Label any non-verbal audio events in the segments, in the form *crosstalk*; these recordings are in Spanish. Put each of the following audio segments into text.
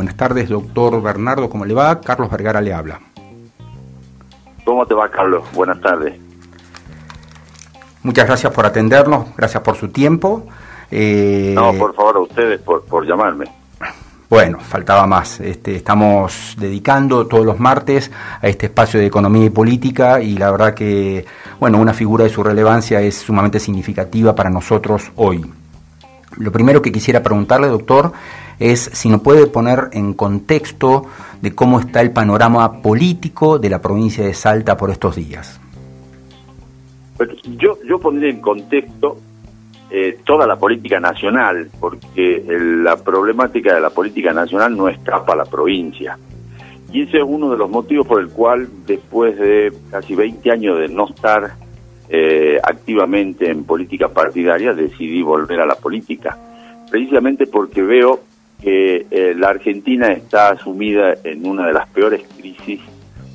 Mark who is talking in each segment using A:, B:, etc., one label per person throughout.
A: Buenas tardes, doctor Bernardo, ¿cómo le va? Carlos Vergara le habla.
B: ¿Cómo te va, Carlos? Buenas tardes.
A: Muchas gracias por atendernos, gracias por su tiempo.
B: Eh, no, por favor, a ustedes por, por llamarme.
A: Bueno, faltaba más. Este, estamos dedicando todos los martes a este espacio de economía y política y la verdad que, bueno, una figura de su relevancia es sumamente significativa para nosotros hoy. Lo primero que quisiera preguntarle, doctor, es si nos puede poner en contexto de cómo está el panorama político de la provincia de Salta por estos días.
B: Yo, yo pondría en contexto eh, toda la política nacional, porque la problemática de la política nacional no escapa a la provincia. Y ese es uno de los motivos por el cual, después de casi 20 años de no estar eh, activamente en política partidaria, decidí volver a la política. Precisamente porque veo que eh, la Argentina está sumida en una de las peores crisis,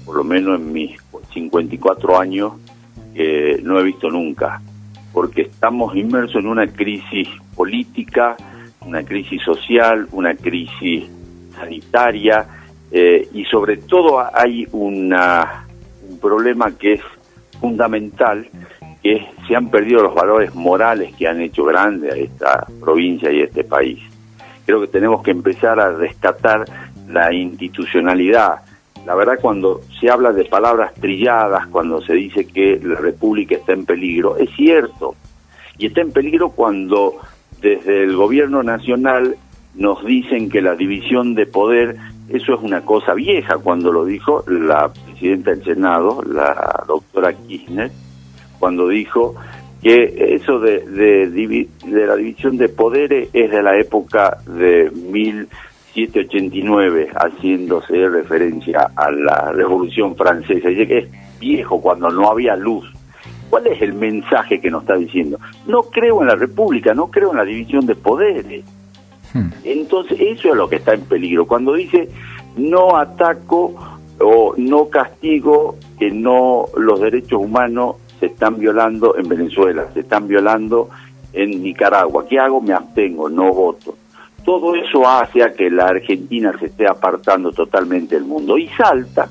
B: por lo menos en mis 54 años, que no he visto nunca porque estamos inmersos en una crisis política, una crisis social, una crisis sanitaria eh, y sobre todo hay una, un problema que es fundamental, que se han perdido los valores morales que han hecho grande a esta provincia y este país. Creo que tenemos que empezar a rescatar la institucionalidad, la verdad cuando se habla de palabras trilladas, cuando se dice que la República está en peligro, es cierto. Y está en peligro cuando desde el gobierno nacional nos dicen que la división de poder, eso es una cosa vieja, cuando lo dijo la presidenta del Senado, la doctora Kirchner, cuando dijo que eso de, de, de la división de poderes es de la época de mil 789, haciéndose referencia a la Revolución Francesa. Dice que es viejo cuando no había luz. ¿Cuál es el mensaje que nos está diciendo? No creo en la República, no creo en la división de poderes. Hmm. Entonces, eso es lo que está en peligro. Cuando dice no ataco o no castigo que no los derechos humanos se están violando en Venezuela, se están violando en Nicaragua. ¿Qué hago? Me abstengo, no voto todo eso hace a que la Argentina se esté apartando totalmente del mundo. Y Salta,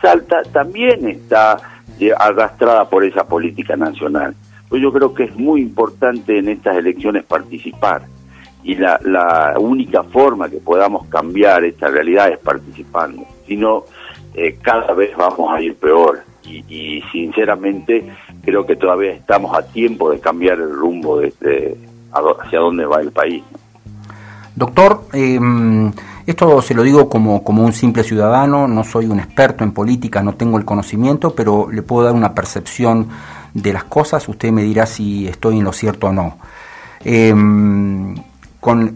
B: Salta también está eh, arrastrada por esa política nacional. Pues yo creo que es muy importante en estas elecciones participar. Y la, la única forma que podamos cambiar esta realidad es participando. Si no, eh, cada vez vamos a ir peor. Y, y, sinceramente creo que todavía estamos a tiempo de cambiar el rumbo de hacia dónde va el país.
A: Doctor, em, esto se lo digo como, como un simple ciudadano, no soy un experto en política, no tengo el conocimiento, pero le puedo dar una percepción de las cosas, usted me dirá si estoy en lo cierto o no. Em, con,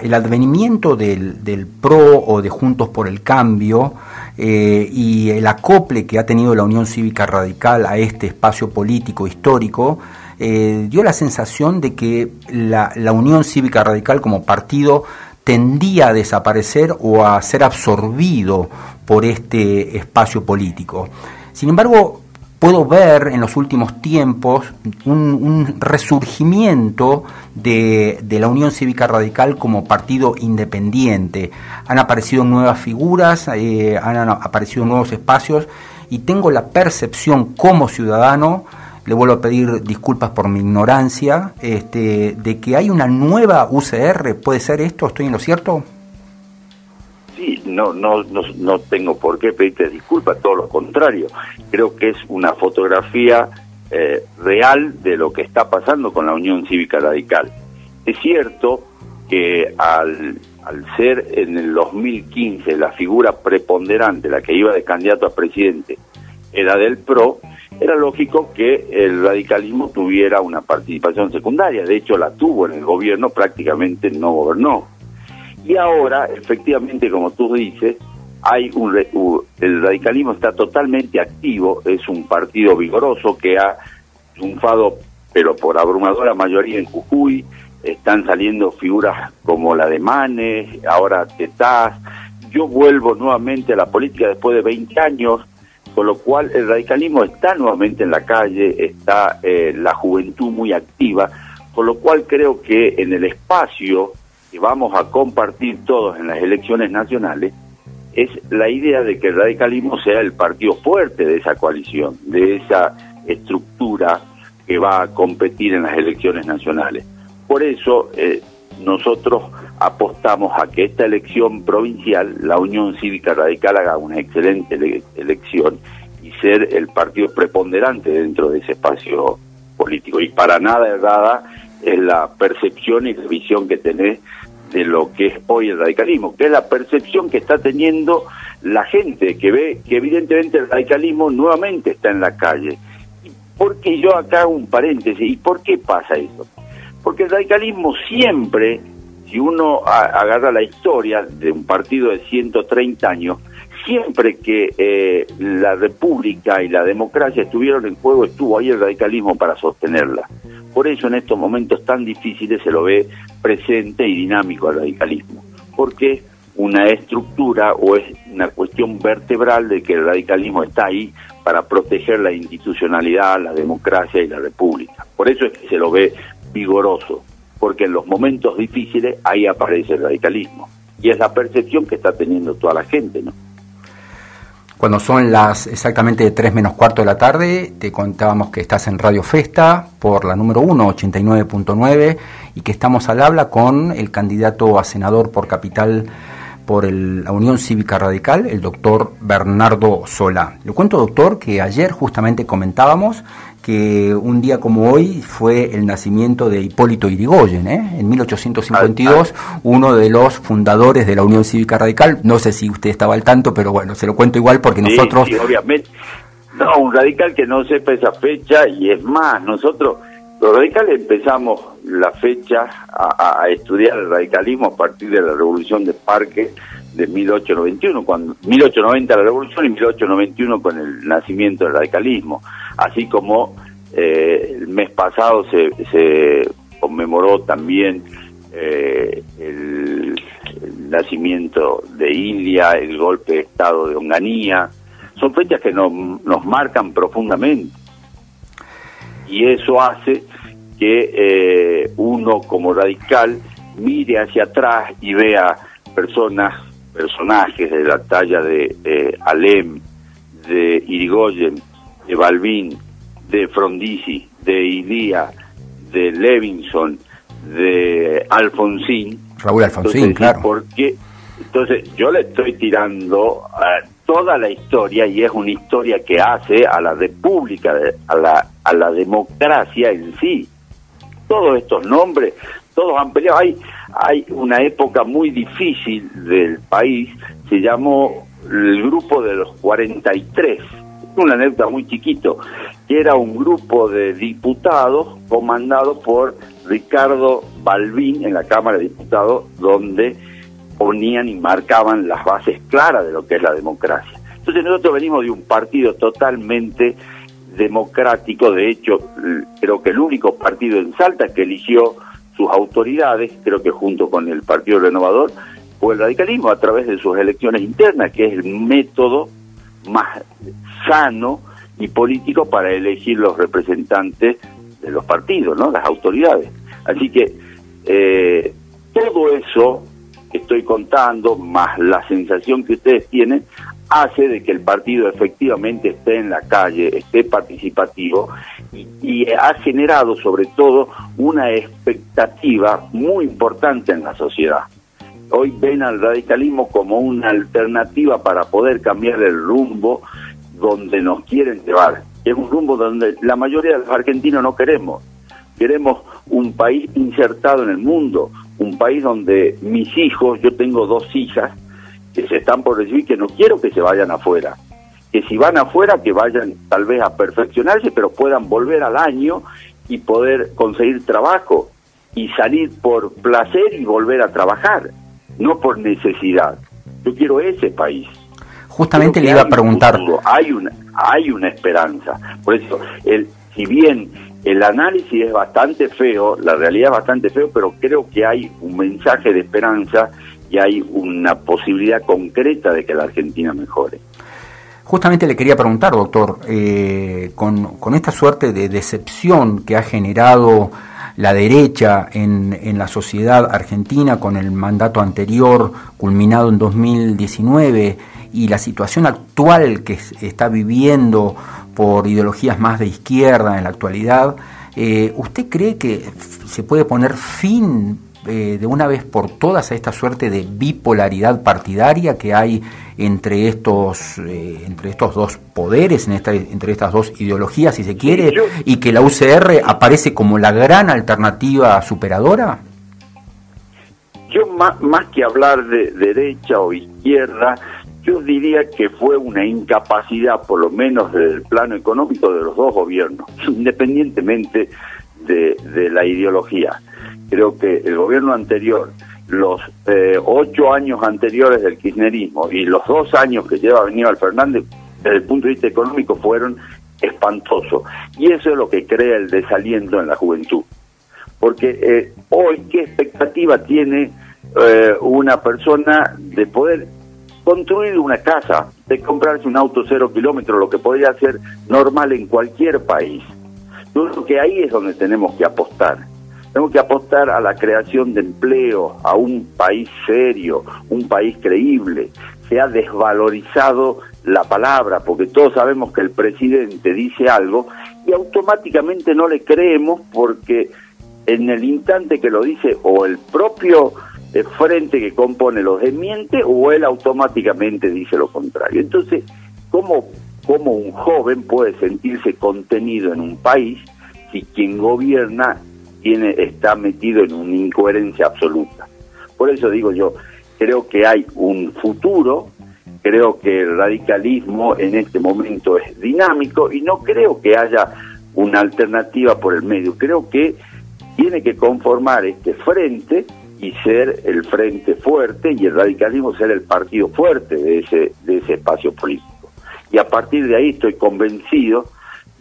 A: el advenimiento del, PRO o de Juntos por el Cambio eh, y el acople que ha tenido la Unión Cívica Radical a este espacio político histórico, eh, dio la sensación de que la, Unión Cívica Radical como partido tendía a desaparecer o a ser absorbido por este espacio político. Sin embargo, puedo ver en los últimos tiempos un, resurgimiento de, la Unión Cívica Radical como partido independiente. Han aparecido nuevas figuras, eh, han aparecido nuevos espacios y tengo la percepción como ciudadano le vuelvo a pedir disculpas por mi ignorancia, este, de que hay una nueva UCR, ¿puede ser esto? ¿Estoy en lo cierto?
B: Sí, no, no, no, tengo por qué pedirte disculpas, todo lo contrario. Creo que es una fotografía eh, real de lo que está pasando con la Unión Cívica Radical. Es cierto que al, al ser en el 2015 la figura preponderante, la que iba de candidato a presidente, era del PRO, era lógico que el radicalismo tuviera una participación secundaria. De hecho, la tuvo en el gobierno, prácticamente no gobernó. Y ahora, efectivamente, como tú dices, hay un, el radicalismo está totalmente activo, es un partido vigoroso que ha triunfado, pero por abrumadora mayoría en Jujuy, están saliendo figuras como la de Manes, ahora Tetaz. Yo vuelvo nuevamente a la política después de 20 años, con lo cual el radicalismo está nuevamente en la calle, está eh, la juventud muy activa, con lo cual creo que en el espacio que vamos a compartir todos en las elecciones nacionales es la idea de que el radicalismo sea el partido fuerte de esa coalición, de esa estructura que va a competir en las elecciones nacionales. Por eso eh, nosotros apostamos a que esta elección provincial, la Unión Cívica Radical haga una excelente elección y ser el partido preponderante dentro de ese espacio político. Y para nada errada es la percepción y la visión que tenés de lo que es hoy el radicalismo, que es la percepción que está teniendo la gente, que ve que evidentemente el radicalismo nuevamente está en la calle. Porque yo acá hago un paréntesis, ¿y por qué pasa eso? Porque el radicalismo siempre, si uno agarra la historia de un partido de 130 años, siempre que eh, la república y la democracia estuvieron en juego, estuvo ahí el radicalismo para sostenerla. Por eso en estos momentos tan difíciles se lo ve presente y dinámico al radicalismo, porque una estructura o es una cuestión vertebral de que el radicalismo está ahí para proteger la institucionalidad, la democracia y la república. Por eso es que se lo ve vigoroso, porque en los momentos difíciles ahí aparece el radicalismo. Y es la percepción que está teniendo toda la gente, ¿no?
A: Cuando son las exactamente 3 menos cuarto de la tarde, te contábamos que estás en Radio Festa por la número 1, 89.9, y que estamos al habla con el candidato a senador por capital por la Unión Cívica Radical, el doctor Bernardo Solá. Le cuento, doctor, que ayer justamente comentábamos que un día como hoy fue el nacimiento de Hipólito Irigoyen, ¿eh? en 1852, uno de los fundadores de la Unión Cívica Radical. No sé si usted estaba al tanto, pero bueno, se lo cuento igual porque nosotros...
B: Sí, obviamente. No, un radical que no sepa esa fecha y es más, nosotros, los radicales empezamos la fecha a, estudiar el radicalismo a partir de la Revolución de Parque de 1891, cuando 1890 la revolución y 1891 con el nacimiento del radicalismo, así como eh, el mes pasado se, se conmemoró también eh, el, nacimiento de India, el golpe de Estado de Onganía, son fechas que nos, nos marcan profundamente. Y eso hace que eh, uno como radical mire hacia atrás y vea personas personajes de la talla de Alem, de Irigoyen, de Balbín, de Frondizi, de Ilía, de Levinson, de Alfonsín.
A: Raúl Alfonsín, claro.
B: Porque, entonces, yo le estoy tirando a toda la historia y es una historia que hace a la república, a la, a la democracia en sí. Todos estos nombres, todos han peleado. Hay, hay una época muy difícil del país, se llamó el grupo de los 43, una anécdota muy chiquito, que era un grupo de diputados comandado por Ricardo Balbín en la Cámara de Diputados, donde ponían y marcaban las bases claras de lo que es la democracia. Entonces nosotros venimos de un partido totalmente democrático, de hecho creo que el único partido en Salta que eligió sus autoridades, creo que junto con el Partido Renovador, fue el radicalismo a través de sus elecciones internas, que es el método más sano y político para elegir los representantes de los partidos, ¿no? Las autoridades. Así que eh, todo eso que estoy contando, más la sensación que ustedes tienen, hace de que el partido efectivamente esté en la calle, esté participativo y, ha generado sobre todo una expectativa muy importante en la sociedad. Hoy ven al radicalismo como una alternativa para poder cambiar el rumbo donde nos quieren llevar. Es un rumbo donde la mayoría de los argentinos no queremos. Queremos un país insertado en el mundo, un país donde mis hijos, yo tengo dos hijas, que se están por recibir, que no quiero que se vayan afuera. Que si van afuera, que vayan tal vez a perfeccionarse, pero puedan volver al año y poder conseguir trabajo y salir por placer y volver a trabajar, no por necesidad. Yo quiero ese país.
A: Justamente le iba a preguntar.
B: hay una hay una esperanza. Por eso, el, si bien el análisis es bastante feo, la realidad es bastante feo, pero creo que hay un mensaje de esperanza y hay una posibilidad concreta de que la Argentina mejore.
A: Justamente le quería preguntar, doctor, eh, con, esta suerte de decepción que ha generado la derecha en, en, la sociedad argentina con el mandato anterior culminado en 2019 y la situación actual que está viviendo por ideologías más de izquierda en la actualidad, eh, ¿usted cree que se puede poner fin eh, de una vez por todas a esta suerte de bipolaridad partidaria que hay entre estos eh, entre estos dos poderes, en esta, entre estas dos ideologías, si se quiere, y que la UCR aparece como la gran alternativa superadora?
B: Yo más, más que hablar de derecha o izquierda, yo diría que fue una incapacidad, por lo menos desde el plano económico, de los dos gobiernos, *laughs* independientemente de, de la ideología. Creo que el gobierno anterior, los eh, ocho años anteriores del kirchnerismo y los dos años que lleva Aníbal Fernández, desde el punto de vista económico, fueron espantosos. Y eso es lo que crea el desaliento en la juventud. Porque eh, hoy, ¿qué expectativa tiene eh, una persona de poder construir una casa, de comprarse un auto cero kilómetros, lo que podría ser normal en cualquier país? Yo creo que ahí es donde tenemos que apostar tenemos que apostar a la creación de empleo, a un país serio, un país creíble. Se ha desvalorizado la palabra, porque todos sabemos que el presidente dice algo y automáticamente no le creemos porque en el instante que lo dice o el propio eh, frente que compone los desmiente o él automáticamente dice lo contrario. Entonces, ¿cómo, cómo un joven puede sentirse contenido en un país si quien gobierna tiene, está metido en una incoherencia absoluta. Por eso digo yo, creo que hay un futuro, creo que el radicalismo en este momento es dinámico y no creo que haya una alternativa por el medio. Creo que tiene que conformar este frente y ser el frente fuerte y el radicalismo ser el partido fuerte de ese, de ese espacio político. Y a partir de ahí estoy convencido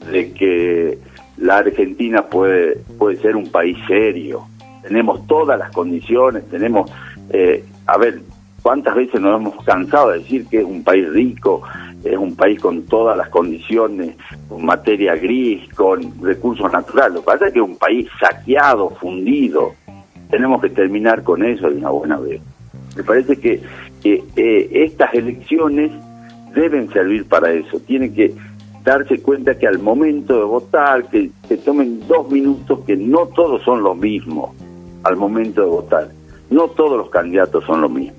B: de que la Argentina puede, puede ser un país serio. Tenemos todas las condiciones, tenemos, eh, a ver, ¿cuántas veces nos hemos cansado de decir que es un país rico, es un país con todas las condiciones, con materia gris, con recursos naturales? Lo que pasa es que es un país saqueado, fundido. Tenemos que terminar con eso de una buena vez. Me parece que, eh, estas elecciones deben servir para eso. Tienen que darse cuenta que al momento de votar, que se tomen dos minutos, que no todos son lo mismo al momento de votar. No todos los candidatos son lo mismo.